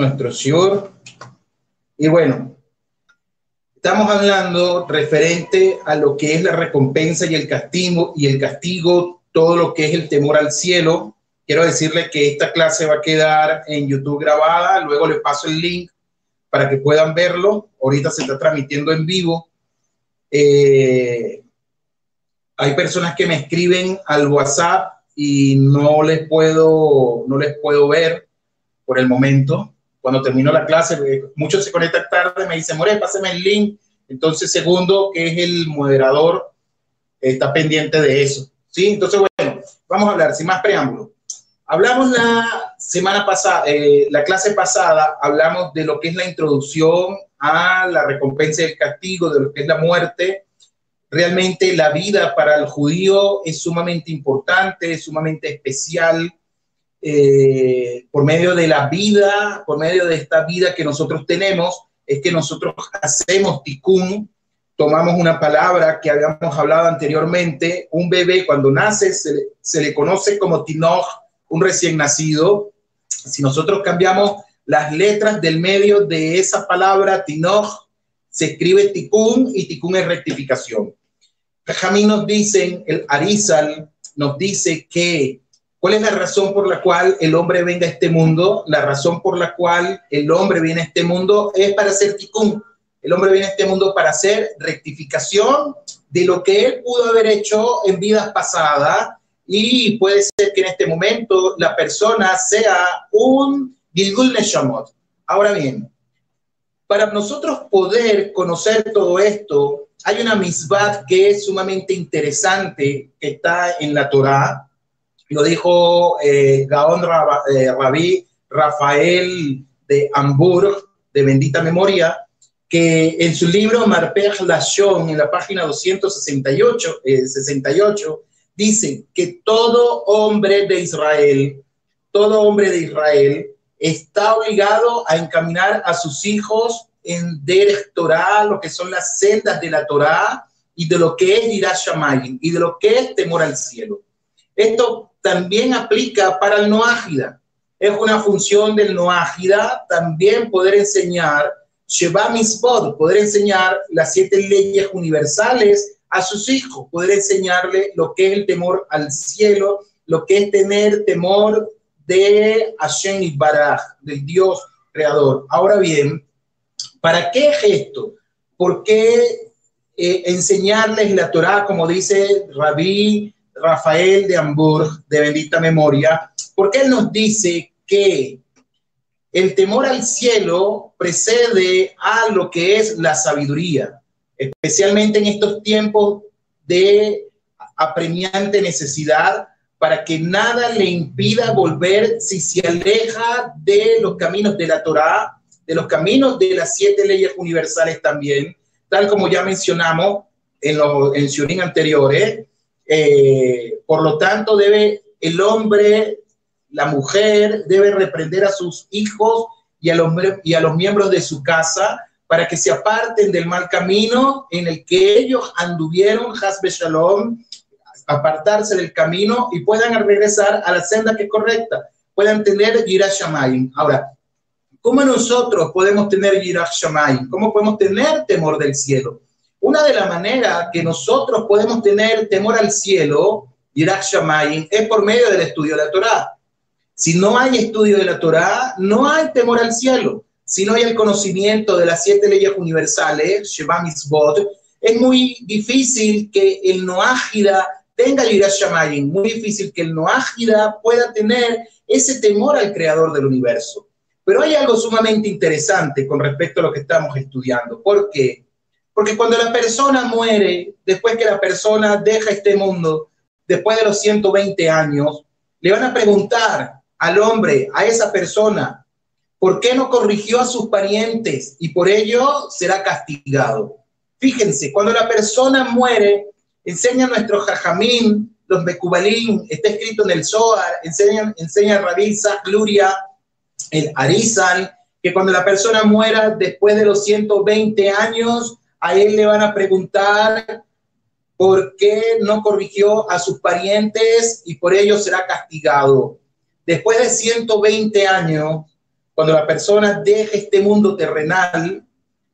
nuestro Señor. Y bueno, estamos hablando referente a lo que es la recompensa y el castigo, y el castigo, todo lo que es el temor al cielo. Quiero decirle que esta clase va a quedar en YouTube grabada, luego le paso el link para que puedan verlo. Ahorita se está transmitiendo en vivo. Eh, hay personas que me escriben al WhatsApp y no les puedo, no les puedo ver por el momento. Cuando termino la clase, muchos se conectan tarde, me dicen, More, pásame el link. Entonces, segundo, que es el moderador, está pendiente de eso. ¿Sí? Entonces, bueno, vamos a hablar, sin más preámbulo. Hablamos la semana pasada, eh, la clase pasada, hablamos de lo que es la introducción a la recompensa y el castigo, de lo que es la muerte. Realmente la vida para el judío es sumamente importante, es sumamente especial. Eh, por medio de la vida, por medio de esta vida que nosotros tenemos, es que nosotros hacemos tikkun, tomamos una palabra que habíamos hablado anteriormente, un bebé cuando nace se, le conoce como tinoch, un recién nacido. Si nosotros cambiamos las letras del medio de esa palabra tinoch, se escribe tikkun y tikkun es rectificación. Jamín nos dicen, el Arizal nos dice que ¿Cuál es la razón por la cual el hombre venga a este mundo? La razón por la cual el hombre viene a este mundo es para hacer tikkun. El hombre viene a este mundo para hacer rectificación de lo que él pudo haber hecho en vidas pasadas y puede ser que en este momento la persona sea un Gilgul Neshamot. Ahora bien, para nosotros poder conocer todo esto, hay una misbat que es sumamente interesante que está en la Torá, lo dijo eh, Gaón eh, Rabí Rafael de Hamburg, de bendita memoria, que en su libro Marpech Lashon, en la página 268, 68, eh, dice que todo hombre de Israel, todo hombre de Israel está obligado a encaminar a sus hijos en Derech Torah, lo que son las sendas de la Torah y de lo que es Yirah Shamayim y de lo que es temor al cielo. Esto también aplica para el noágida. Es una función del noágida también poder enseñar Sheba Mispod, poder enseñar las siete leyes universales a sus hijos, poder enseñarle lo que es el temor al cielo, lo que es tener temor de Hashem Baraj, del Dios creador. Ahora bien, ¿para qué es esto? ¿Por qué eh, enseñarles la Torah, como dice Rabí Rafael de Hamburg, de bendita memoria, porque él nos dice que el temor al cielo precede a lo que es la sabiduría, especialmente en estos tiempos de apremiante necesidad, para que nada le impida volver si se aleja de los caminos de la Torá, de los caminos de las siete leyes universales también, tal como ya mencionamos en los en anteriores, eh, por lo tanto, debe el hombre, la mujer, debe reprender a sus hijos y a los, y a los miembros de su casa para que se aparten del mal camino en el que ellos anduvieron, Hasbe Shalom, apartarse del camino y puedan regresar a la senda que es correcta, puedan tener Yirah Shamayim. Ahora, ¿cómo nosotros podemos tener Yirah Shamayim? ¿Cómo podemos tener temor del cielo? Una de las maneras que nosotros podemos tener temor al cielo, Irak Shamayim, es por medio del estudio de la Torah. Si no hay estudio de la Torah, no hay temor al cielo. Si no hay el conocimiento de las siete leyes universales, Shema Mitzvot, es muy difícil que el Noágida tenga Yirat Shamayim, muy difícil que el Noágida pueda tener ese temor al creador del universo. Pero hay algo sumamente interesante con respecto a lo que estamos estudiando. ¿Por qué? Porque cuando la persona muere, después que la persona deja este mundo, después de los 120 años, le van a preguntar al hombre, a esa persona, ¿por qué no corrigió a sus parientes? Y por ello será castigado. Fíjense, cuando la persona muere, enseña nuestro jajamín, los Mekubalín, está escrito en el Zohar, enseña, enseña Rabí Gluria, el Arizal, que cuando la persona muera después de los 120 años, a él le van a preguntar por qué no corrigió a sus parientes y por ello será castigado. Después de 120 años, cuando la persona deja este mundo terrenal,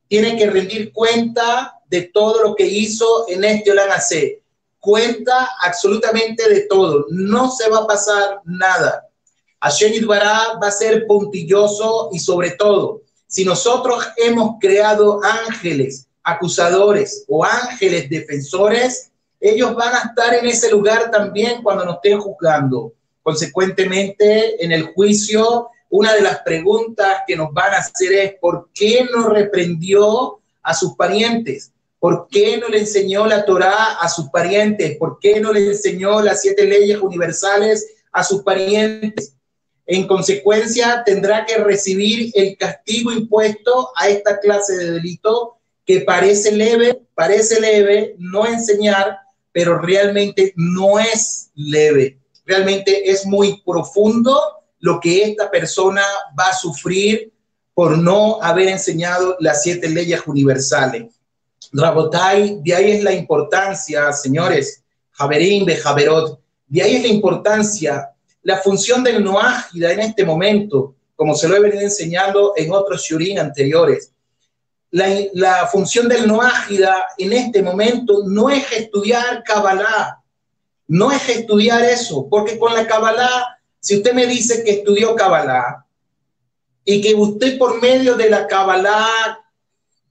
tiene que rendir cuenta de todo lo que hizo en este Olan Cuenta absolutamente de todo. No se va a pasar nada. Hashem Yidbará va a ser puntilloso y sobre todo, si nosotros hemos creado ángeles acusadores o ángeles defensores, ellos van a estar en ese lugar también cuando nos estén juzgando. Consecuentemente, en el juicio, una de las preguntas que nos van a hacer es, ¿por qué no reprendió a sus parientes? ¿Por qué no le enseñó la Torá a sus parientes? ¿Por qué no le enseñó las siete leyes universales a sus parientes? En consecuencia, tendrá que recibir el castigo impuesto a esta clase de delito que parece leve, parece leve no enseñar, pero realmente no es leve. Realmente es muy profundo lo que esta persona va a sufrir por no haber enseñado las siete leyes universales. Rabotai, de ahí es la importancia, señores, Javerín de Javerot, de ahí es la importancia, la función del Noágida en este momento, como se lo he venido enseñando en otros shurin anteriores la, función del noágida en este momento no es estudiar Kabbalah, no es estudiar eso, porque con la Kabbalah, si usted me dice que estudió Kabbalah y que usted por medio de la Kabbalah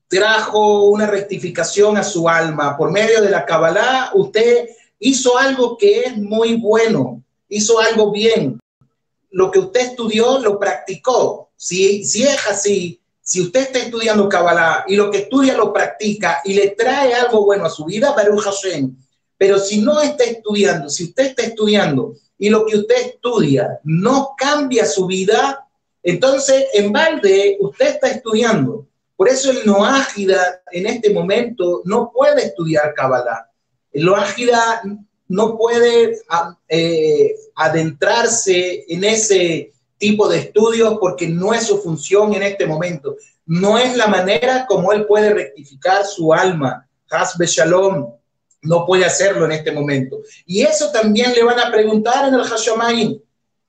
trajo una rectificación a su alma, por medio de la Kabbalah, usted hizo algo que es muy bueno, hizo algo bien. Lo que usted estudió lo practicó. Si, si es así, si usted está estudiando Kabbalah y lo que estudia lo practica y le trae algo bueno a su vida, Baruch Hashem. Pero si no está estudiando, si usted está estudiando y lo que usted estudia no cambia su vida, entonces en balde usted está estudiando. Por eso el Noágida en este momento no puede estudiar Kabbalah. El Noágida no puede eh, adentrarse en ese tipo de estudios porque no es su función en este momento. No es la manera como él puede rectificar su alma. Hasbe Shalom no puede hacerlo en este momento. Y eso también le van a preguntar en el Hashamayim,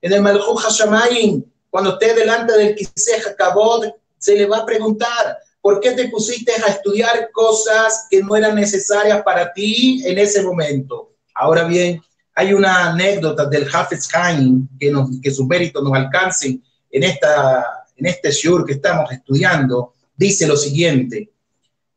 en el Malchut Hashamayim, cuando esté delante del Kiseh Kabod, se le va a preguntar, ¿por qué te pusiste a estudiar cosas que no eran necesarias para ti en ese momento? Ahora bien, hay una anécdota del Hafez Haim que, que sus méritos nos alcancen en, esta, en este shur que estamos estudiando. Dice lo siguiente: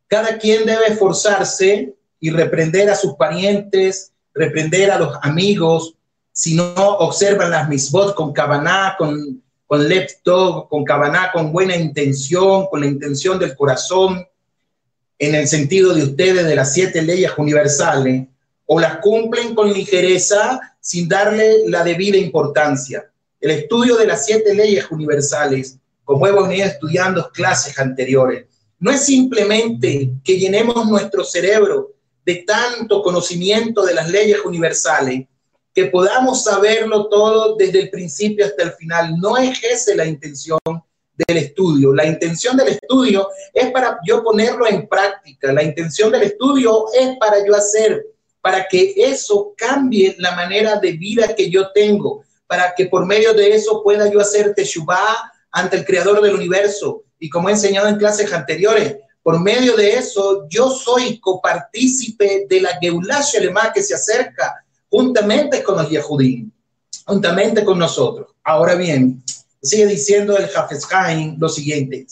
cada quien debe esforzarse y reprender a sus parientes, reprender a los amigos, si no observan las misbot con kabaná, con, con lepto, con kabaná, con buena intención, con la intención del corazón, en el sentido de ustedes de las siete leyes universales, o las cumplen con ligereza sin darle la debida importancia. El estudio de las siete leyes universales, como hemos venido estudiando clases anteriores, no es simplemente que llenemos nuestro cerebro de tanto conocimiento de las leyes universales, que podamos saberlo todo desde el principio hasta el final. No es esa la intención del estudio. La intención del estudio es para yo ponerlo en práctica. La intención del estudio es para yo hacer para que eso cambie la manera de vida que yo tengo, para que por medio de eso pueda yo hacer teshuvah ante el creador del universo. Y como he enseñado en clases anteriores, por medio de eso yo soy copartícipe de la Geulah Shelema que se acerca juntamente con los Yehudim, juntamente con nosotros. Ahora bien, sigue diciendo el Hafez Haim lo siguiente.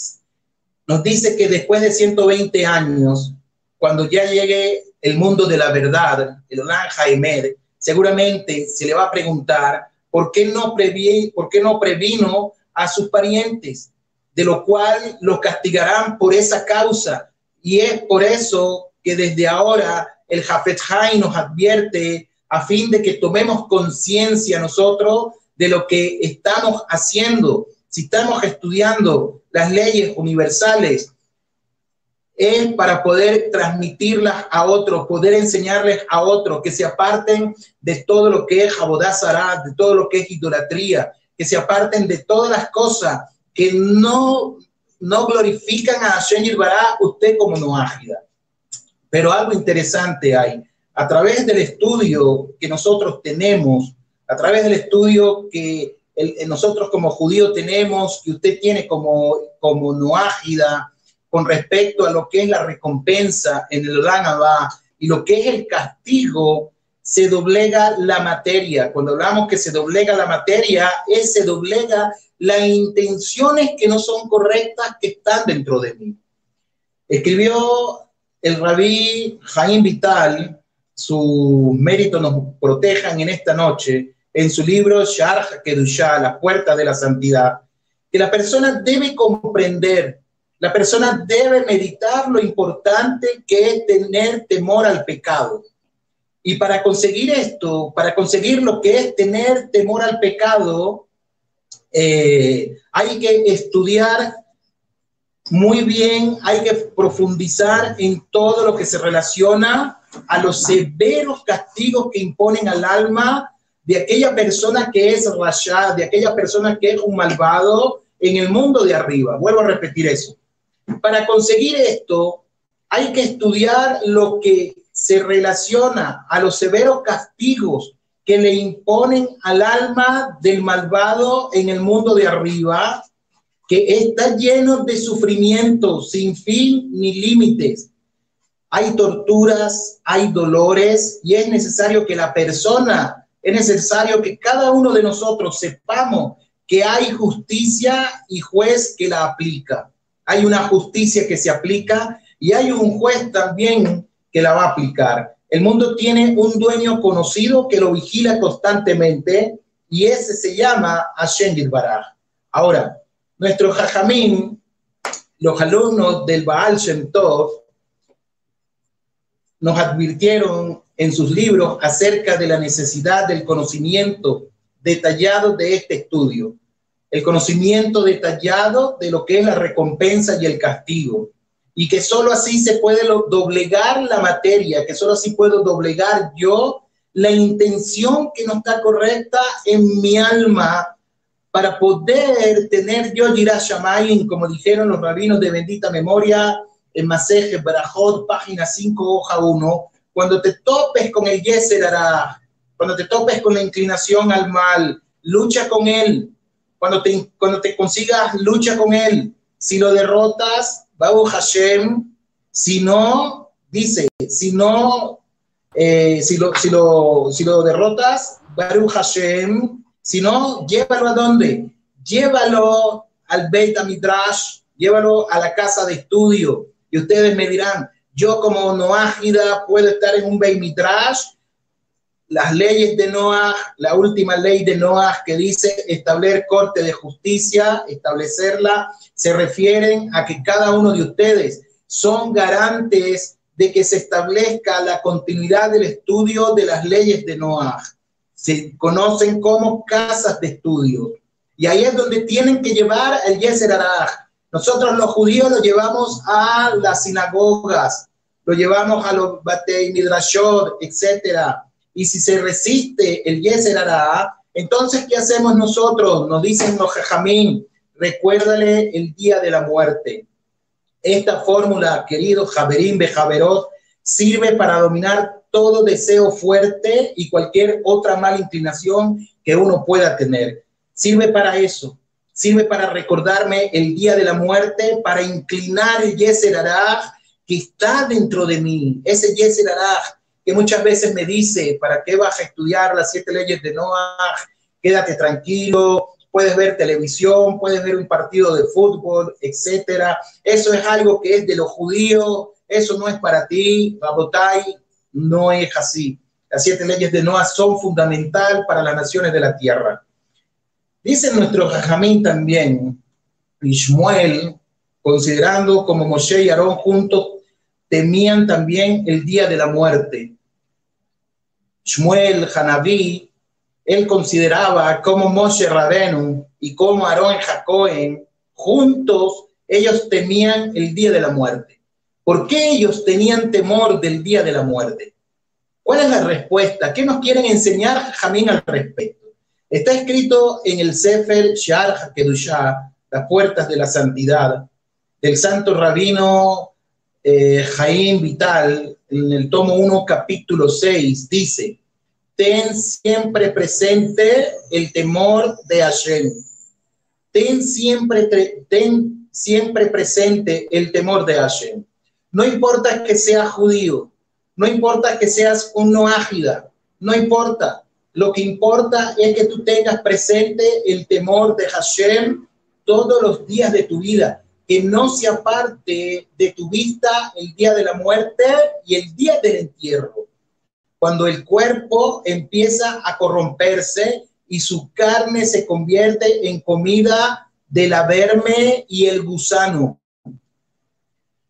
Nos dice que después de 120 años, cuando ya llegue el mundo de la verdad, el Jaime, seguramente se le va a preguntar por qué no, previ por qué no previno a sus parientes, de lo cual los castigarán por esa causa. Y es por eso que desde ahora el Jafet Hay nos advierte a fin de que tomemos conciencia nosotros de lo que estamos haciendo. Si estamos estudiando las leyes universales, es para poder transmitirlas a otros, poder enseñarles a otros que se aparten de todo lo que es Jabodazara, de todo lo que es idolatría, que se aparten de todas las cosas que no, no glorifican a Hashem Yirbará, usted como no ágida. Pero algo interesante hay. A través del estudio que nosotros tenemos, a través del estudio que nosotros como judíos tenemos, que usted tiene como, como noágida con respecto a lo que es la recompensa en el Ranabá y lo que es el castigo, se doblega la materia. Cuando hablamos que se doblega la materia, es se doblega las intenciones que no son correctas que están dentro de mí. Escribió el rabí Jaime Vital, su mérito nos protejan en esta noche, en su libro Sharh Kedushah, La Puerta de la Santidad, que la persona debe comprender, la persona debe meditar lo importante que es tener temor al pecado. Y para conseguir esto, para conseguir lo que es tener temor al pecado, eh, hay que estudiar muy bien, hay que profundizar en todo lo que se relaciona a los severos castigos que imponen al alma de aquella persona que es rayada, de aquella persona que es un malvado en el mundo de arriba. Vuelvo a repetir eso. Para conseguir esto, hay que estudiar lo que se relaciona a los severos castigos que le imponen al alma del malvado en el mundo de arriba, que está lleno de sufrimiento sin fin ni límites. Hay torturas, hay dolores y es necesario que la persona es necesario que cada uno de nosotros sepamos que hay justicia y juez que la aplica. Hay una justicia que se aplica y hay un juez también que la va a aplicar. El mundo tiene un dueño conocido que lo vigila constantemente y ese se llama Hashem Baraj. Ahora, nuestro Jajamín, los alumnos del Baal Shem Tov, nos advirtieron en sus libros acerca de la necesidad del conocimiento detallado de este estudio, el conocimiento detallado de lo que es la recompensa y el castigo, y que sólo así se puede doblegar la materia, que sólo así puedo doblegar yo la intención que no está correcta en mi alma para poder tener yo Shamayim, como dijeron los rabinos de bendita memoria en Maseje Barajot, página 5, hoja 1, cuando te topes con el Yeser cuando te topes con la inclinación al mal, lucha con él. Cuando te, cuando te consigas, lucha con él. Si lo derrotas, Babu Hashem. Si no, dice, si no, eh, si, lo, si, lo, si lo derrotas, Baruch Hashem. Si no, llévalo a dónde? Llévalo al Beit Midrash, llévalo a la casa de estudio. Y ustedes me dirán, yo como Noágida puedo estar en un Beit Midrash. Las leyes de Noah, la última ley de Noah que dice establecer corte de justicia, establecerla, se refieren a que cada uno de ustedes son garantes de que se establezca la continuidad del estudio de las leyes de Noah. Se conocen como casas de estudio. Y ahí es donde tienen que llevar el Yeser Araj. Nosotros los judíos lo llevamos a las sinagogas, lo llevamos a los Batei Midrashot, etcétera. Y si se resiste el Yeser entonces, ¿qué hacemos nosotros? Nos dicen los Jajamín, recuérdale el día de la muerte. Esta fórmula, querido Javerín Bejaverot, sirve para dominar todo deseo fuerte y cualquier otra mala inclinación que uno pueda tener. Sirve para eso. Sirve para recordarme el día de la muerte, para inclinar el Yeser que está dentro de mí, ese Yeser que muchas veces me dice, ¿para qué vas a estudiar las siete leyes de Noah? Quédate tranquilo, puedes ver televisión, puedes ver un partido de fútbol, etcétera. Eso es algo que es de los judíos, eso no es para ti, Rabotai, no es así. Las siete leyes de Noah son fundamental para las naciones de la tierra. Dice nuestro Jajamín también, Ishmuel, considerando como Moshe y Aarón juntos temían también el día de la muerte. Shmuel Hanaví, él consideraba como Moshe Rabenu y como Aarón Jacoen, juntos ellos temían el día de la muerte. ¿Por qué ellos tenían temor del día de la muerte? ¿Cuál es la respuesta? ¿Qué nos quieren enseñar Jamín al respecto? Está escrito en el Sefer Shar HaKedushah, las puertas de la santidad, del santo rabino eh, Vital, en el tomo 1, capítulo 6, dice, ten siempre presente el temor de Hashem. Ten siempre, ten siempre presente el temor de Hashem. No importa que seas judío, no importa que seas un noágida, no importa. Lo que importa es que tú tengas presente el temor de Hashem todos los días de tu vida, que no se aparte de tu vista el día de la muerte y el día del entierro, cuando el cuerpo empieza a corromperse y su carne se convierte en comida del averme y el gusano.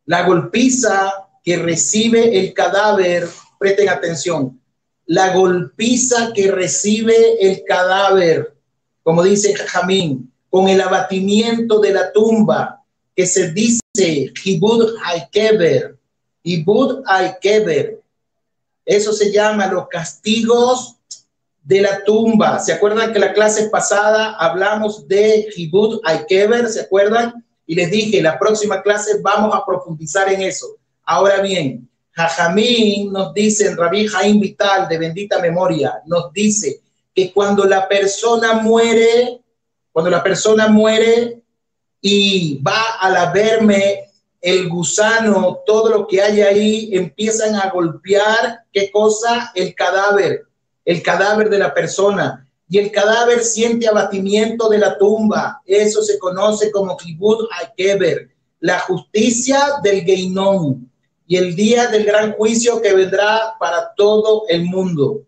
La golpiza que recibe el cadáver, presten atención, la golpiza que recibe el cadáver, como dice Jamín, con el abatimiento de la tumba, que se dice Hibud Haikeber, Hibud Haikeber. Eso se llama los castigos de la tumba. ¿Se acuerdan que la clase pasada hablamos de Hibud Haikeber? ¿Se acuerdan? Y les dije, la próxima clase vamos a profundizar en eso. Ahora bien, Jajamín nos dice, en Rabí Jaim Vital, de bendita memoria, nos dice que cuando la persona muere, cuando la persona muere y va a la verme, el gusano, todo lo que hay ahí, empiezan a golpear, ¿qué cosa? El cadáver, el cadáver de la persona. Y el cadáver siente abatimiento de la tumba. Eso se conoce como Kibud Hakeber, la justicia del Geinón y el día del gran juicio que vendrá para todo el mundo.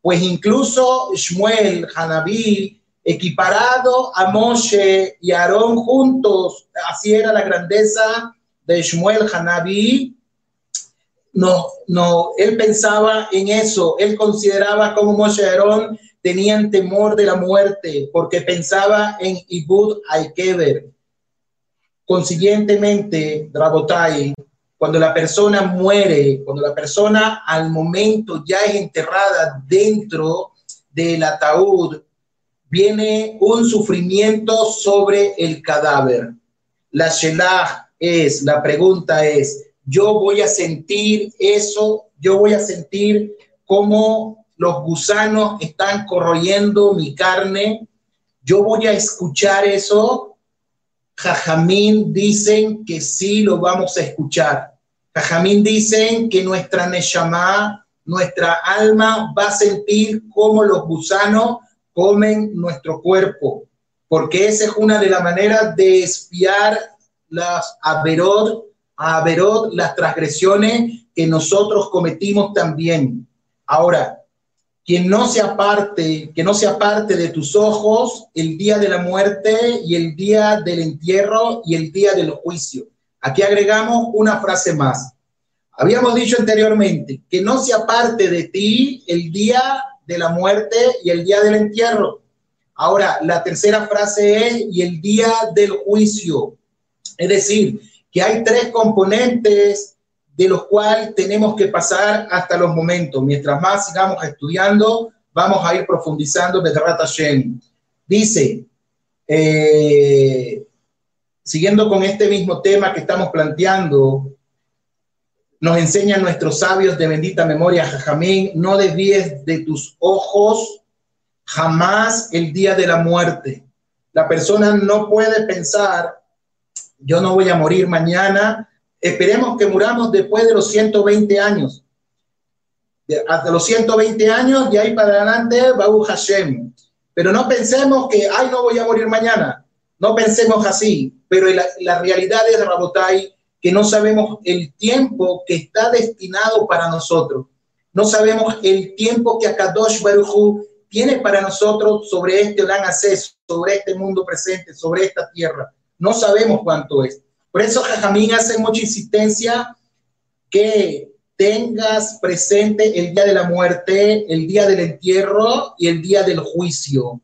Pues incluso Shmuel, Hanabí, equiparado a Moshe y Aarón juntos, así era la grandeza de Shmuel Hanabi. No, no, él pensaba en eso, él consideraba como Moshe y Aarón tenían temor de la muerte porque pensaba en Ibud Aikeber. Consiguientemente, Drabotai, cuando la persona muere, cuando la persona al momento ya es enterrada dentro del ataúd, viene un sufrimiento sobre el cadáver. La Shelah es, la pregunta es, yo voy a sentir eso, yo voy a sentir cómo los gusanos están corroyendo mi carne, yo voy a escuchar eso. Jajamín dicen que sí lo vamos a escuchar. Jajamín dicen que nuestra Neshama, nuestra alma va a sentir cómo los gusanos comen nuestro cuerpo, porque esa es una de las maneras de espiar las averod, averod, las transgresiones que nosotros cometimos también. Ahora, quien no se aparte, que no se aparte de tus ojos el día de la muerte y el día del entierro y el día del juicio. Aquí agregamos una frase más. Habíamos dicho anteriormente que no se aparte de ti el día de la muerte y el día del entierro. Ahora, la tercera frase es y el día del juicio. Es decir, que hay tres componentes de los cuales tenemos que pasar hasta los momentos. Mientras más sigamos estudiando, vamos a ir profundizando. Dice, eh, siguiendo con este mismo tema que estamos planteando, nos enseñan nuestros sabios de bendita memoria, Jajamín, no desvíes de tus ojos jamás el día de la muerte. La persona no puede pensar, yo no voy a morir mañana, esperemos que muramos después de los 120 años. Hasta los 120 años, y ahí para adelante, Babu Hashem. Pero no pensemos que, ay, no voy a morir mañana. No pensemos así. Pero la, la realidad es, Rabotai, que no sabemos el tiempo que está destinado para nosotros. No sabemos el tiempo que Akadosh Baruj tiene para nosotros sobre este gran acceso, sobre este mundo presente, sobre esta tierra. No sabemos cuánto es. Por eso Jajamín hace mucha insistencia que tengas presente el día de la muerte, el día del entierro y el día del juicio.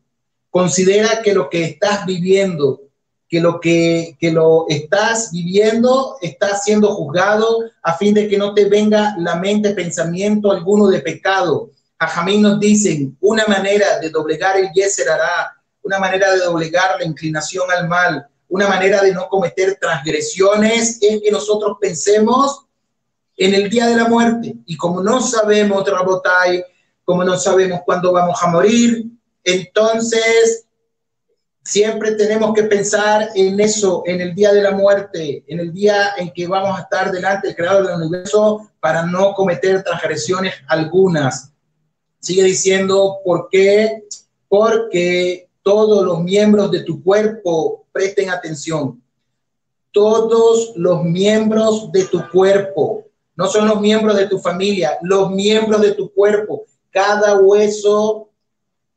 Considera que lo que estás viviendo, que lo que, que lo estás viviendo está siendo juzgado a fin de que no te venga la mente pensamiento alguno de pecado. Jamín nos dicen una manera de doblegar el yeser hará, una manera de doblegar la inclinación al mal, una manera de no cometer transgresiones es que nosotros pensemos en el día de la muerte. Y como no sabemos, Rabotai, como no sabemos cuándo vamos a morir, entonces siempre tenemos que pensar en eso, en el día de la muerte, en el día en que vamos a estar delante del creador del universo para no cometer transgresiones algunas. Sigue diciendo, ¿por qué? Porque todos los miembros de tu cuerpo presten atención. Todos los miembros de tu cuerpo, no son los miembros de tu familia, los miembros de tu cuerpo, cada hueso,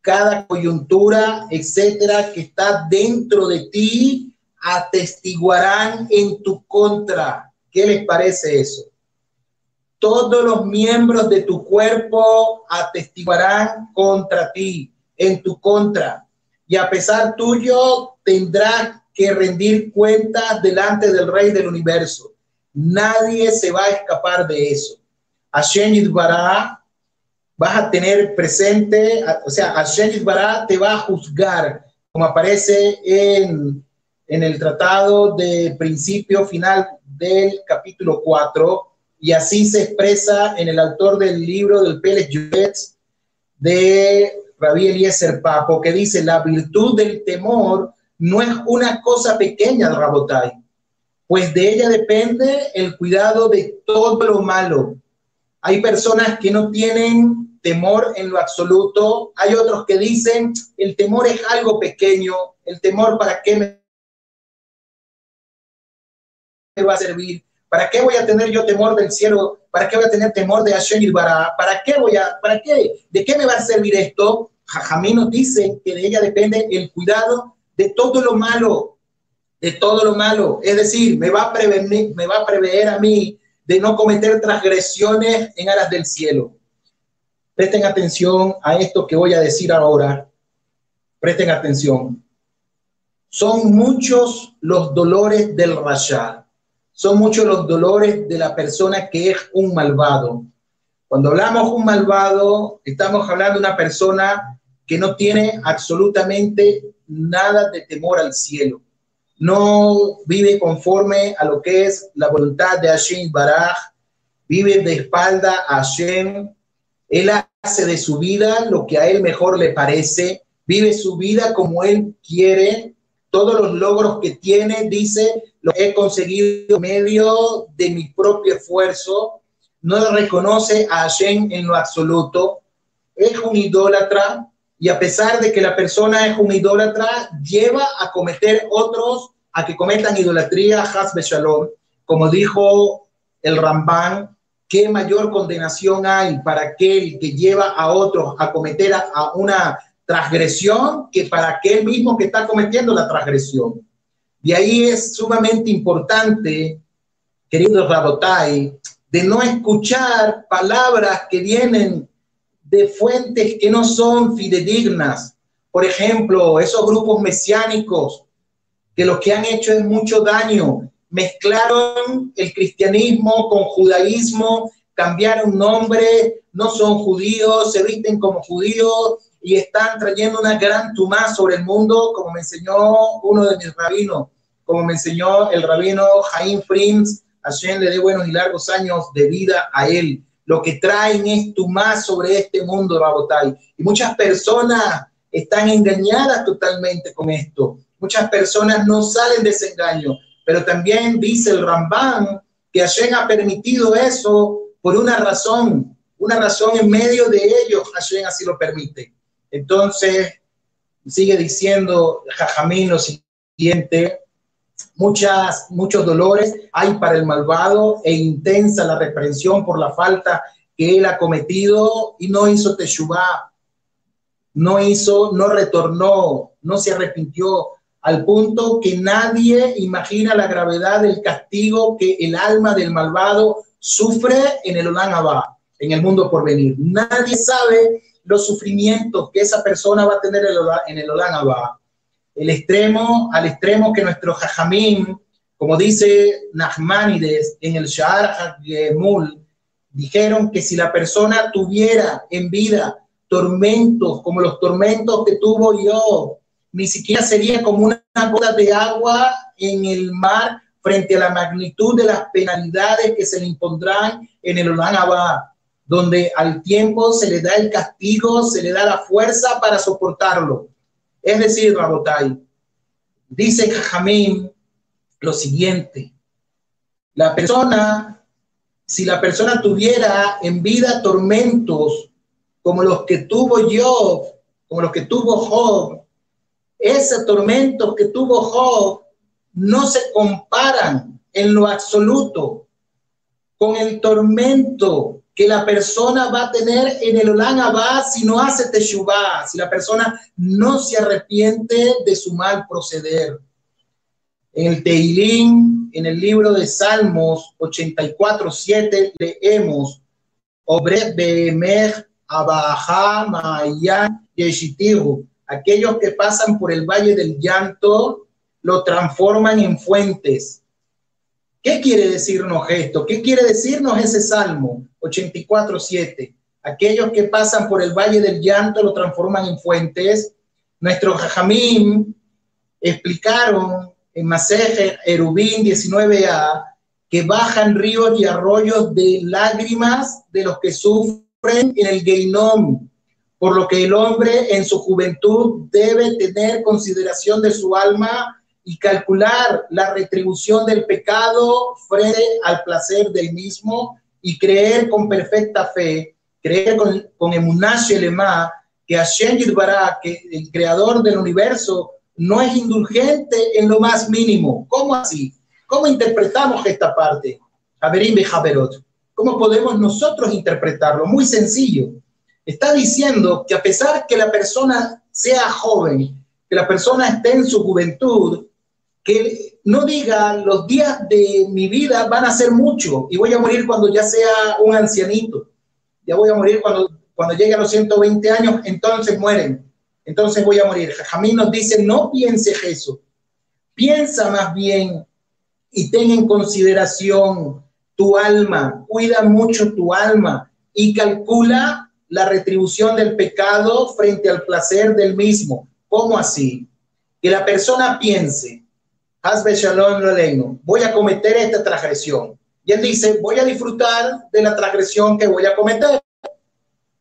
cada coyuntura, etcétera, que está dentro de ti, atestiguarán en tu contra. ¿Qué les parece eso? Todos los miembros de tu cuerpo atestiguarán contra ti, en tu contra. Y a pesar tuyo, tendrás que rendir cuentas delante del Rey del Universo. Nadie se va a escapar de eso. Hashem Yitbará vas a tener presente, o sea, Hashem Bará te va a juzgar, como aparece en, en el tratado de principio final del capítulo 4, y así se expresa en el autor del libro del Pérez de Rabí Eliezer Papo, que dice, la virtud del temor no es una cosa pequeña, Rabotai, pues de ella depende el cuidado de todo lo malo. Hay personas que no tienen temor en lo absoluto. Hay otros que dicen, el temor es algo pequeño, el temor para qué me va a servir, para qué voy a tener yo temor del cielo, para qué voy a tener temor de Hashem y para qué voy a, para qué, de qué me va a servir esto. Jajamí nos dice que de ella depende el cuidado de todo lo malo, de todo lo malo. Es decir, me va a prevenir, me va a prever a mí de no cometer transgresiones en aras del cielo. Presten atención a esto que voy a decir ahora. Presten atención. Son muchos los dolores del rayar. Son muchos los dolores de la persona que es un malvado. Cuando hablamos un malvado, estamos hablando de una persona que no tiene absolutamente nada de temor al cielo. No vive conforme a lo que es la voluntad de Hashem Baraj, vive de espalda a Hashem, él hace de su vida lo que a él mejor le parece, vive su vida como él quiere, todos los logros que tiene, dice, lo he conseguido medio de mi propio esfuerzo, no reconoce a Hashem en lo absoluto, es un idólatra y a pesar de que la persona es un idólatra, lleva a cometer otros a que cometan idolatría, Hasbe Shalom, como dijo el Ramban, ¿Qué mayor condenación hay para aquel que lleva a otros a cometer a, una transgresión que para aquel mismo que está cometiendo la transgresión? De ahí es sumamente importante, queridos Rabotai, de no escuchar palabras que vienen de fuentes que no son fidedignas. Por ejemplo, esos grupos mesiánicos que lo que han hecho es mucho daño mezclaron el cristianismo con judaísmo, cambiaron nombre, no son judíos, se visten como judíos y están trayendo una gran tumá sobre el mundo, como me enseñó uno de mis rabinos, como me enseñó el rabino Jaim Frims, Hashem le dé buenos y largos años de vida a él. Lo que traen es tumá sobre este mundo, Rabotai. Y muchas personas están engañadas totalmente con esto. Muchas personas no salen de ese engaño. Pero también dice el Rambán que Hashem ha permitido eso por una razón, una razón en medio de ellos, Hashem así lo permite. Entonces, sigue diciendo Jajamín lo siguiente, muchas, muchos dolores hay para el malvado e intensa la reprensión por la falta que él ha cometido y no hizo teshuvah, no hizo, no retornó, no se arrepintió, al punto que nadie imagina la gravedad del castigo que el alma del malvado sufre en el Olam Abba, en el mundo por venir. Nadie sabe los sufrimientos que esa persona va a tener en el Olam Abba. El extremo, al extremo que nuestro Jajamim, como dice Nachmanides en el Shahar Gemul, dijeron que si la persona tuviera en vida tormentos como los tormentos que tuvo yo ni siquiera sería como una gota de agua en el mar frente a la magnitud de las penalidades que se le impondrán en el Olam donde al tiempo se le da el castigo, se le da la fuerza para soportarlo. Es decir, Rabotai, dice Jajamín lo siguiente, la persona, si la persona tuviera en vida tormentos como los que tuvo yo, como los que tuvo Job, ese tormento que tuvo Job no se comparan en lo absoluto con el tormento que la persona va a tener en el Abba si no hace Teshuvah, si la persona no se arrepiente de su mal proceder. En el Teilín, en el libro de Salmos 84, 7, leemos, Obre Bemer Mayan Yeshitiru. Aquellos que pasan por el valle del llanto lo transforman en fuentes. ¿Qué quiere decirnos esto? ¿Qué quiere decirnos ese Salmo 84, 7? Aquellos que pasan por el valle del llanto lo transforman en fuentes. Nuestros jajamim explicaron en Maseje Erubín 19a que bajan ríos y arroyos de lágrimas de los que sufren en el Geinom, por lo que el hombre en su juventud debe tener consideración de su alma y calcular la retribución del pecado frente al placer del mismo y creer con perfecta fe, creer con, con Emunash Elema, que Hashem Yidbará, que el creador del universo, no es indulgente en lo más mínimo. ¿Cómo así? ¿Cómo interpretamos esta parte? Haberim Jaberot. ¿Cómo podemos nosotros interpretarlo? Muy sencillo. Está diciendo que a pesar que la persona sea joven, que la persona esté en su juventud, que no diga los días de mi vida van a ser mucho y voy a morir cuando ya sea un ancianito. Ya voy a morir cuando, cuando llegue a los 120 años, entonces mueren. Entonces voy a morir. Jamín nos dice, no pienses eso. Piensa más bien y ten en consideración tu alma, cuida mucho tu alma y calcula la retribución del pecado frente al placer del mismo. ¿Cómo así? Que la persona piense, voy a cometer esta transgresión. Y él dice, voy a disfrutar de la transgresión que voy a cometer.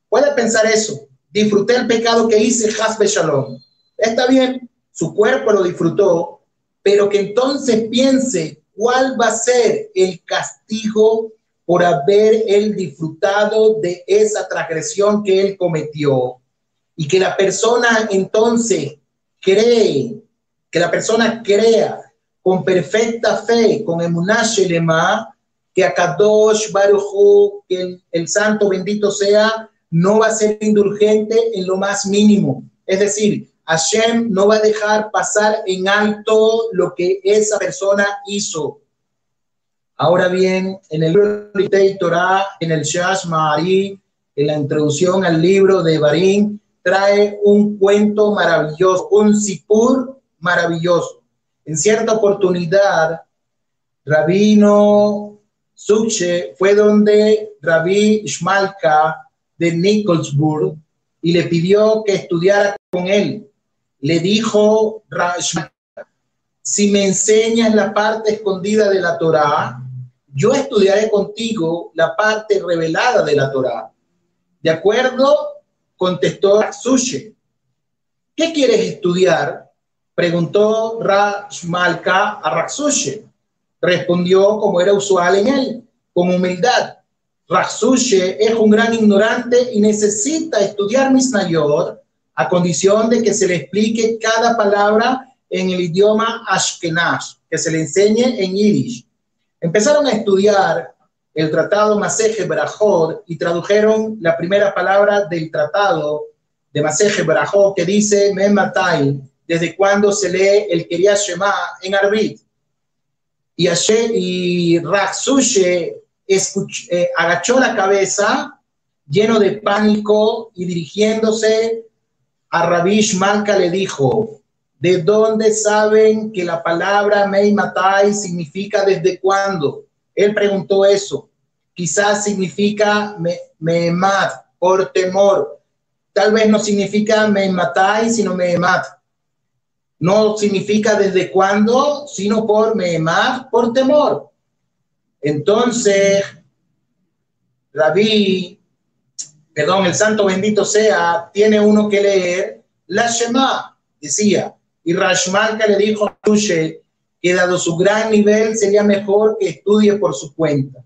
Puede pensar eso. Disfruté el pecado que hice, Hazbe Shalom. Está bien, su cuerpo lo disfrutó, pero que entonces piense cuál va a ser el castigo por haber él disfrutado de esa transgresión que él cometió. Y que la persona entonces cree, que la persona crea con perfecta fe, con emunash lema, que a Kadosh Baruchu, que el, el, santo bendito sea, no va a ser indulgente en lo más mínimo. Es decir, Hashem no va a dejar pasar en alto lo que esa persona hizo. Ahora bien, en el libro de Torah, en el Shash Ma'ari, en la introducción al libro de Barín, trae un cuento maravilloso, un sipur maravilloso. En cierta oportunidad, Rabino Suche fue donde Rabí Shmalka de Nicholsburg y le pidió que estudiara con él. Le dijo si me enseñas la parte escondida de la Torá, yo estudiaré contigo la parte revelada de la Torá. ¿De acuerdo? Contestó Suche. ¿Qué quieres estudiar? Preguntó Rashmalka a Raxushe. Respondió como era usual en él, con humildad. Raxushe es un gran ignorante y necesita estudiar Misnayot a condición de que se le explique cada palabra en el idioma Ashkenaz, que se le enseñe en Yiddish. Empezaron a estudiar el tratado Maseje Berajot y tradujeron la primera palabra del tratado de Maseje Berajot que dice Mematai, desde cuando se lee el Kiryat Shema en Arbit. Y, y Raxushe eh, agachó la cabeza lleno de pánico y dirigiéndose a Rabish Malka le dijo, ¿de dónde saben que la palabra Meimatai significa desde cuándo? Él preguntó eso. Quizás significa Mehemat, por temor. Tal vez no significa Meimatai, sino Mehemat no significa desde cuándo, sino por más por temor. Entonces, Rabí perdón, el santo bendito sea, tiene uno que leer la Shema, decía. Y Rashmalka le dijo a que dado su gran nivel sería mejor que estudie por su cuenta.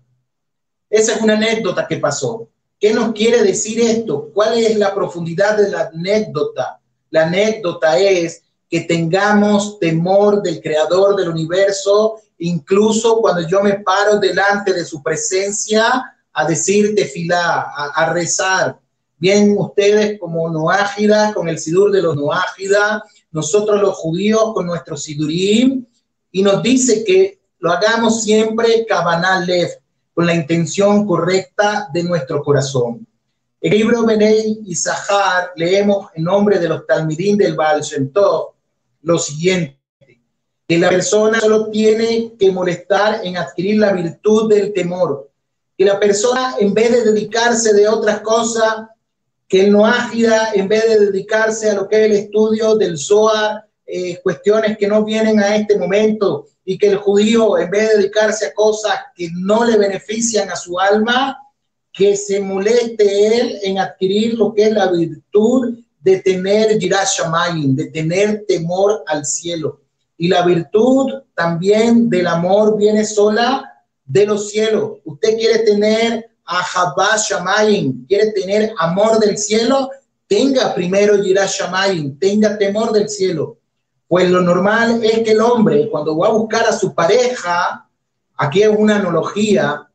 Esa es una anécdota que pasó. ¿Qué nos quiere decir esto? ¿Cuál es la profundidad de la anécdota? La anécdota es que tengamos temor del creador del universo, incluso cuando yo me paro delante de su presencia a decir tefilá, a, rezar. Bien, ustedes como Noágida, con el sidur de los Noágida, nosotros los judíos con nuestro sidurim, y nos dice que lo hagamos siempre kabanal lev, con la intención correcta de nuestro corazón. El libro Benei y Sahar leemos en nombre de los Talmidín del Baal Shem lo siguiente, que la persona solo tiene que molestar en adquirir la virtud del temor, que la persona en vez de dedicarse de otras cosas, que el no ágida, en vez de dedicarse a lo que es el estudio del Zohar, eh, cuestiones que no vienen a este momento, y que el judío, en vez de dedicarse a cosas que no le benefician a su alma, que se moleste él en adquirir lo que es la virtud de tener Shamayim, de tener temor al cielo. Y la virtud también del amor viene sola de los cielos. Usted quiere tener a Shamayim, quiere tener amor del cielo, tenga primero Shamayim, tenga temor del cielo. Pues lo normal es que el hombre, cuando va a buscar a su pareja, aquí es una analogía,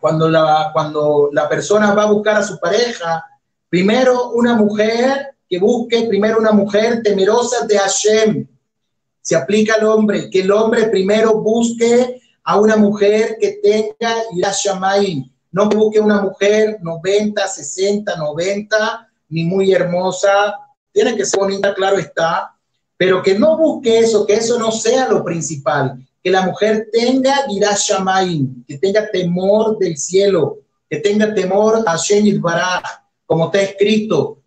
cuando la, cuando la persona va a buscar a su pareja, primero una mujer que busque, primero una mujer temerosa de Hashem. Se aplica al hombre, que el hombre primero busque a una mujer que tenga Yashamayim. No busque una mujer 90, 60, 90, ni muy hermosa. Tiene que ser bonita, claro está, pero que no busque eso, que eso no sea lo principal, que la mujer tenga Shamayim, que tenga temor del cielo, que tenga temor a Shenit Baraj, como está escrito,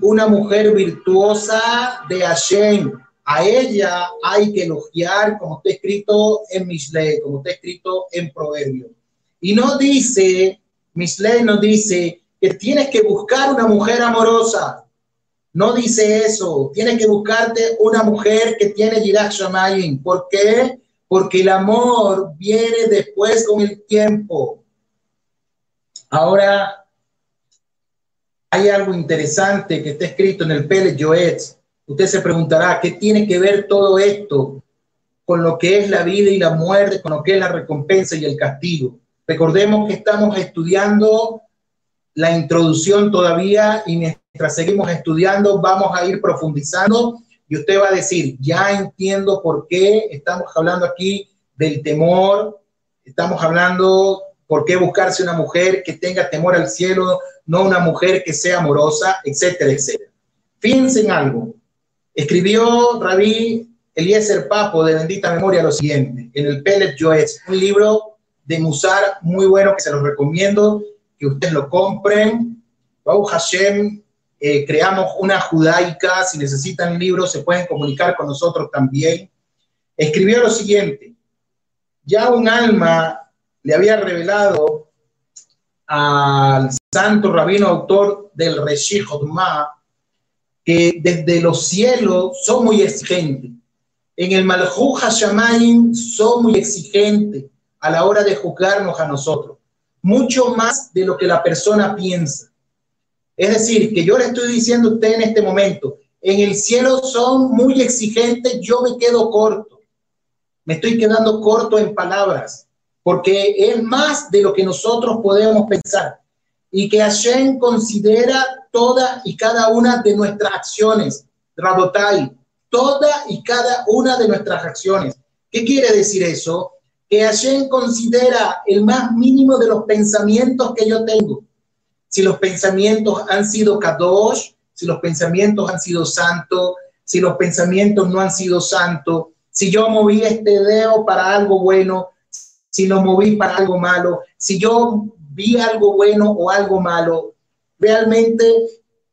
una mujer virtuosa de Hashem. A ella hay que elogiar, como está escrito en Mishle, como está escrito en Proverbio. Y no dice, Mishle no dice que tienes que buscar una mujer amorosa, no dice eso. Tienes que buscarte una mujer que tiene Yirak Shamayim. ¿Por qué? Porque el amor viene después con el tiempo. Ahora, hay algo interesante que está escrito en el Pele Joetz. Usted se preguntará, ¿qué tiene que ver todo esto con lo que es la vida y la muerte, con lo que es la recompensa y el castigo? Recordemos que estamos estudiando la introducción todavía y mientras seguimos estudiando vamos a ir profundizando y usted va a decir, ya entiendo por qué estamos hablando aquí del temor, estamos hablando por qué buscarse una mujer que tenga temor al cielo, no una mujer que sea amorosa, etcétera, etcétera. Fíjense en algo. Escribió Rabí Eliezer Papo de bendita memoria lo siguiente, en el Pelet Joes, un libro de Musar muy bueno que se los recomiendo que ustedes lo compren. Baruch Hashem, eh, creamos una judaica. Si necesitan libros, se pueden comunicar con nosotros también. Escribió lo siguiente: Ya un alma le había revelado al santo rabino autor del Reshi que desde los cielos son muy exigentes. En el Malhú Hashamayim son muy exigentes a la hora de juzgarnos a nosotros mucho más de lo que la persona piensa. Es decir, que yo le estoy diciendo usted en este momento, en el cielo son muy exigentes, yo me quedo corto. Me estoy quedando corto en palabras, porque es más de lo que nosotros podemos pensar. Y que Hashem considera toda y cada una de nuestras acciones, Rabotai, toda y cada una de nuestras acciones. ¿Qué quiere decir eso? que Hashem considera el más mínimo de los pensamientos que yo tengo. Si los pensamientos han sido kadosh, si los pensamientos han sido santos, si los pensamientos no han sido santos, si yo moví este dedo para algo bueno, si lo moví para algo malo, si yo vi algo bueno o algo malo, realmente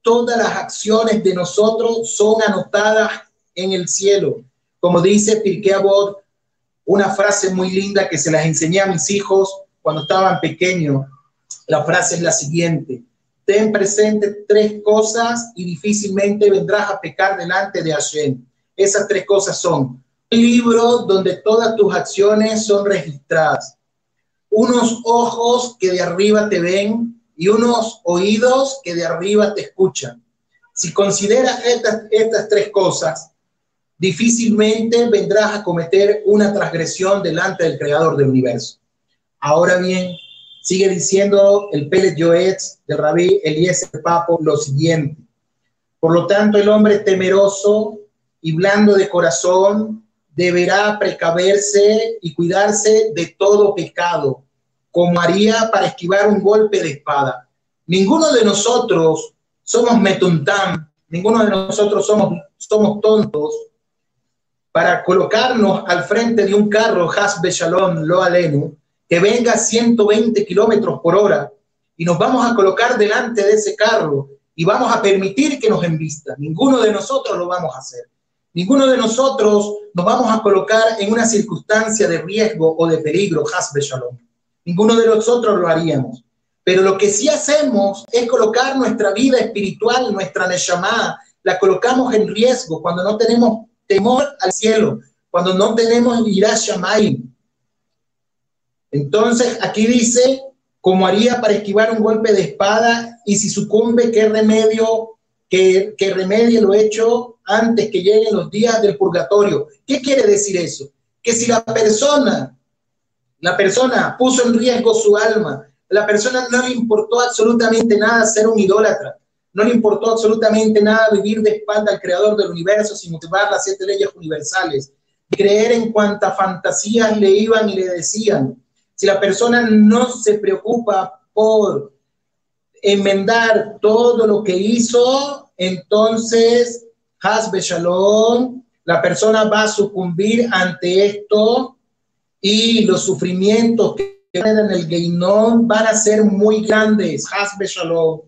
todas las acciones de nosotros son anotadas en el cielo. Como dice Pirkei Avot, una frase muy linda que se las enseñé a mis hijos cuando estaban pequeños. La frase es la siguiente. Ten presente tres cosas y difícilmente vendrás a pecar delante de Hashem. Esas tres cosas son un libro donde todas tus acciones son registradas, unos ojos que de arriba te ven y unos oídos que de arriba te escuchan. Si consideras estas, estas tres cosas, difícilmente vendrás a cometer una transgresión delante del creador del universo. Ahora bien, sigue diciendo el Pelet Yoetz del rabí Eliezer Papo lo siguiente. Por lo tanto, el hombre temeroso y blando de corazón deberá precaverse y cuidarse de todo pecado, como haría para esquivar un golpe de espada. Ninguno de nosotros somos metuntam, ninguno de nosotros somos, somos tontos para colocarnos al frente de un carro Hasbe Shalom Lo Alenu que venga a 120 kilómetros por hora y nos vamos a colocar delante de ese carro y vamos a permitir que nos embista. Ninguno de nosotros lo vamos a hacer. Ninguno de nosotros nos vamos a colocar en una circunstancia de riesgo o de peligro, Hasbe Shalom. Ninguno de nosotros lo haríamos. Pero lo que sí hacemos es colocar nuestra vida espiritual, nuestra Neshama, la colocamos en riesgo cuando no tenemos temor al cielo, cuando no tenemos Shamayim. Entonces, aquí dice, como haría para esquivar un golpe de espada y si sucumbe, ¿qué remedio, qué remedio lo hecho antes que lleguen los días del purgatorio? ¿Qué quiere decir eso? Que si la persona, la persona puso en riesgo su alma, la persona no le importó absolutamente nada ser un idólatra, no le importó absolutamente nada vivir de espalda al creador del universo sin motivar las siete leyes universales, creer en cuantas fantasías le iban y le decían. Si la persona no se preocupa por enmendar todo lo que hizo, entonces, Hasbe Shalom, la persona va a sucumbir ante esto y los sufrimientos que en el Geinon van a ser muy grandes, Hasbe Shalom.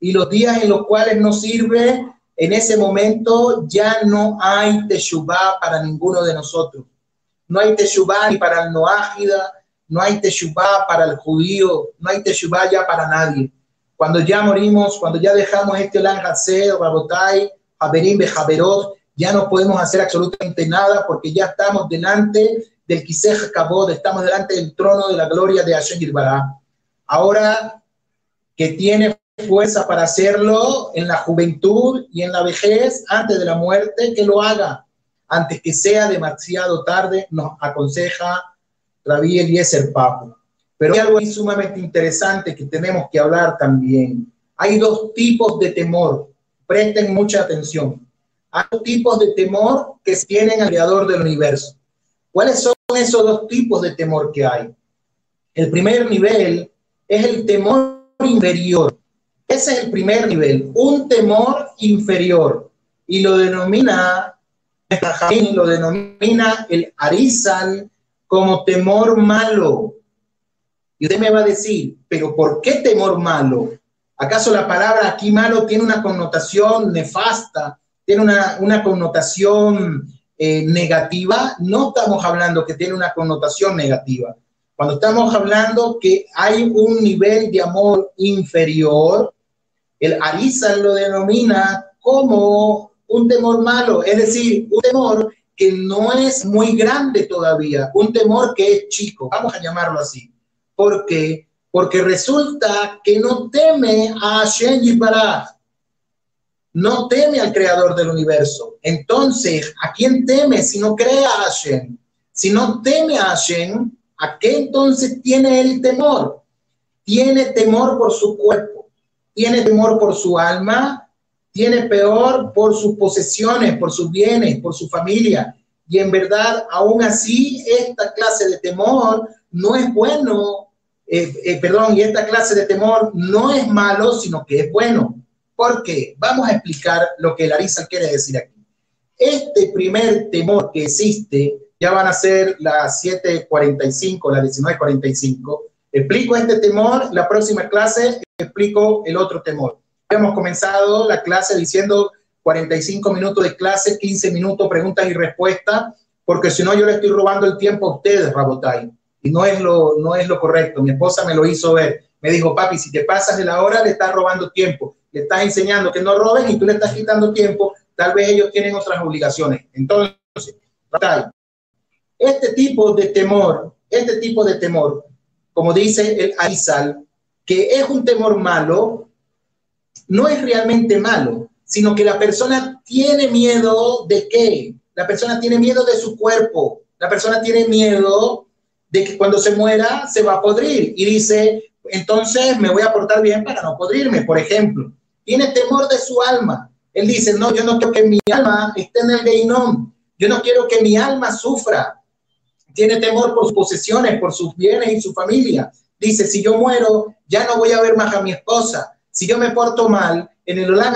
Y los días en los cuales no sirve, en ese momento ya no hay Teshuvah para ninguno de nosotros. No hay Teshuvah ni para el Noágida, no hay Teshuvah para el judío, no hay Teshuvah ya para nadie. Cuando ya morimos, cuando ya dejamos este Olam Hatzed, Rabotai, Haberim, Bejaberot, ya no podemos hacer absolutamente nada porque ya estamos delante del Kisej Kabod, estamos delante del trono de la gloria de Hashem Yirbará. Ahora que tiene fuerza para hacerlo en la juventud y en la vejez, antes de la muerte, que lo haga. Antes que sea demasiado tarde, nos aconseja Rabí Eliezer Papo. Pero hay algo sumamente interesante que tenemos que hablar también. Hay dos tipos de temor. Presten mucha atención. Hay dos tipos de temor que tienen al creador del universo. ¿Cuáles son esos dos tipos de temor que hay? El primer nivel es el temor inferior. Ese es el primer nivel, un temor inferior. Y lo denomina, lo denomina el arizal como temor malo. Y usted me va a decir, pero ¿por qué temor malo? ¿Acaso la palabra aquí malo tiene una connotación nefasta? ¿Tiene una, una connotación eh, negativa, no estamos hablando que tiene una connotación negativa. Cuando estamos hablando que hay un nivel de amor inferior, el Arisa lo denomina como un temor malo, es decir, un temor que no es muy grande todavía, un temor que es chico, vamos a llamarlo así. ¿Por qué? Porque resulta que no teme a Hashem Yibaraj, no teme al creador del universo. Entonces, ¿a quién teme si no cree a Hashem? Si no teme a Hashem, ¿a qué entonces tiene el temor? Tiene temor por su cuerpo, tiene temor por su alma, tiene peor por sus posesiones, por sus bienes, por su familia. Y en verdad, aún así, esta clase de temor no es bueno, eh, eh, perdón, y esta clase de temor no es malo, sino que es bueno. ¿Por qué? Vamos a explicar lo que Larisa quiere decir aquí. Este primer temor que existe, ya van a ser las 7.45, las 19.45. Explico este temor, la próxima clase explico el otro temor. Hemos comenzado la clase diciendo 45 minutos de clase, 15 minutos preguntas y respuestas, porque si no yo le estoy robando el tiempo a ustedes, Rabotay. Y no es lo, no es lo correcto. Mi esposa me lo hizo ver. Me dijo, papi, si te pasas de la hora, le estás robando tiempo. Le estás enseñando que no roben y tú le estás quitando tiempo. Tal vez ellos tienen otras obligaciones. Entonces, este tipo de temor, este tipo de temor, como dice el Aizal, que es un temor malo, no es realmente malo, sino que la persona tiene miedo de qué? La persona tiene miedo de su cuerpo, la persona tiene miedo de que cuando se muera se va a podrir y dice, entonces me voy a portar bien para no podrirme, por ejemplo. Tiene temor de su alma. Él dice, no, yo no quiero que mi alma esté en el geinom, yo no quiero que mi alma sufra. Tiene temor por sus posesiones, por sus bienes y su familia. Dice, si yo muero, ya no voy a ver más a mi esposa. Si yo me porto mal, en el Olan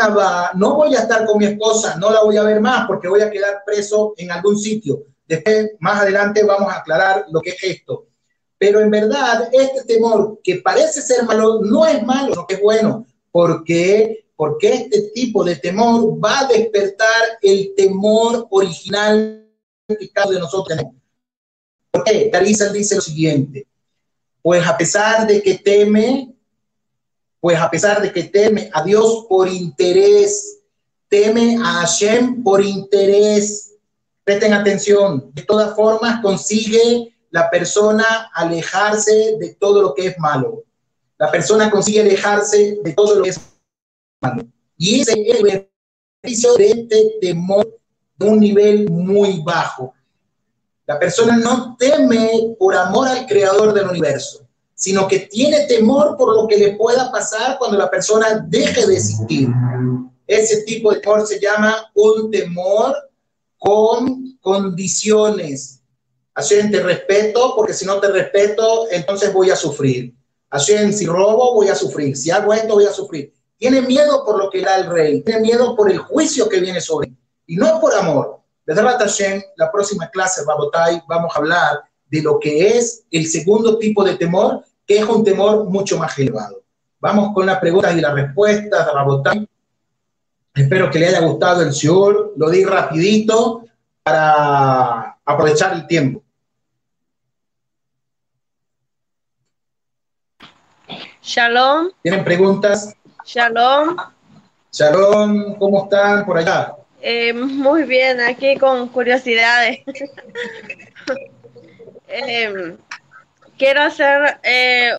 no voy a estar con mi esposa, no la voy a ver más porque voy a quedar preso en algún sitio. Después, más adelante, vamos a aclarar lo que es esto. Pero en verdad, este temor que parece ser malo, no es malo, es bueno, porque, porque este tipo de temor va a despertar el temor original que cada uno de nosotros tenemos. ¿Por qué? dice lo siguiente, pues a pesar de que teme, pues a pesar de que teme a Dios por interés, teme a Hashem por interés, presten atención, de todas formas consigue la persona alejarse de todo lo que es malo. La persona consigue alejarse de todo lo que es malo. Y ese es el beneficio de este temor de un nivel muy bajo. La persona no teme por amor al creador del universo, sino que tiene temor por lo que le pueda pasar cuando la persona deje de existir. Ese tipo de temor se llama un temor con condiciones, Hashem, te respeto, porque si no te respeto, entonces voy a sufrir. Hashem, si robo, voy a sufrir. Si hago esto, voy a sufrir. Tiene miedo por lo que da el rey. Tiene miedo por el juicio que viene sobre él. Y no por amor. Desde la próxima clase, Rabotai, vamos a hablar de lo que es el segundo tipo de temor, que es un temor mucho más elevado. Vamos con las preguntas y las respuestas, Rabotai. Espero que le haya gustado el shiur. Lo di rapidito para aprovechar el tiempo. Shalom. ¿Tienen preguntas? Shalom. Shalom, ¿cómo están por allá? Eh, muy bien, aquí con curiosidades. eh, quiero hacer eh,